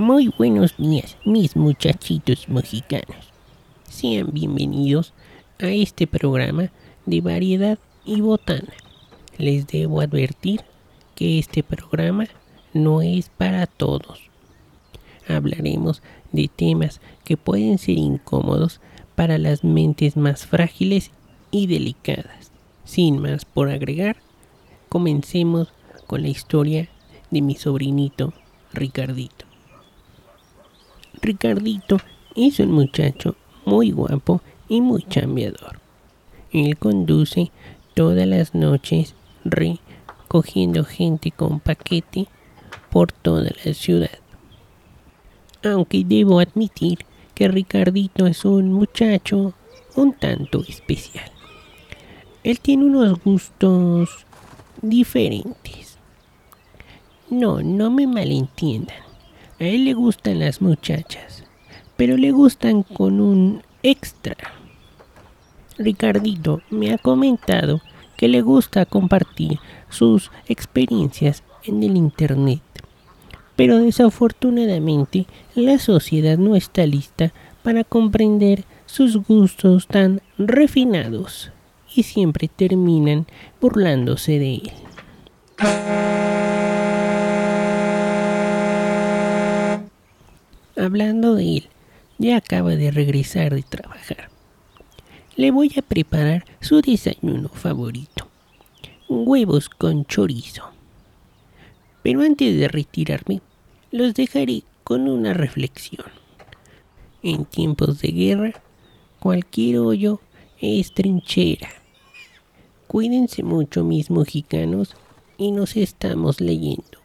Muy buenos días, mis muchachitos mexicanos. Sean bienvenidos a este programa de variedad y botana. Les debo advertir que este programa no es para todos. Hablaremos de temas que pueden ser incómodos para las mentes más frágiles y delicadas. Sin más por agregar, comencemos con la historia de mi sobrinito Ricardito. Ricardito es un muchacho muy guapo y muy chambeador. Él conduce todas las noches recogiendo gente con paquete por toda la ciudad. Aunque debo admitir que Ricardito es un muchacho un tanto especial. Él tiene unos gustos diferentes. No, no me malentiendan. A él le gustan las muchachas, pero le gustan con un extra. Ricardito me ha comentado que le gusta compartir sus experiencias en el Internet. Pero desafortunadamente la sociedad no está lista para comprender sus gustos tan refinados y siempre terminan burlándose de él. Hablando de él, ya acaba de regresar de trabajar. Le voy a preparar su desayuno favorito. Huevos con chorizo. Pero antes de retirarme, los dejaré con una reflexión. En tiempos de guerra, cualquier hoyo es trinchera. Cuídense mucho mis mexicanos y nos estamos leyendo.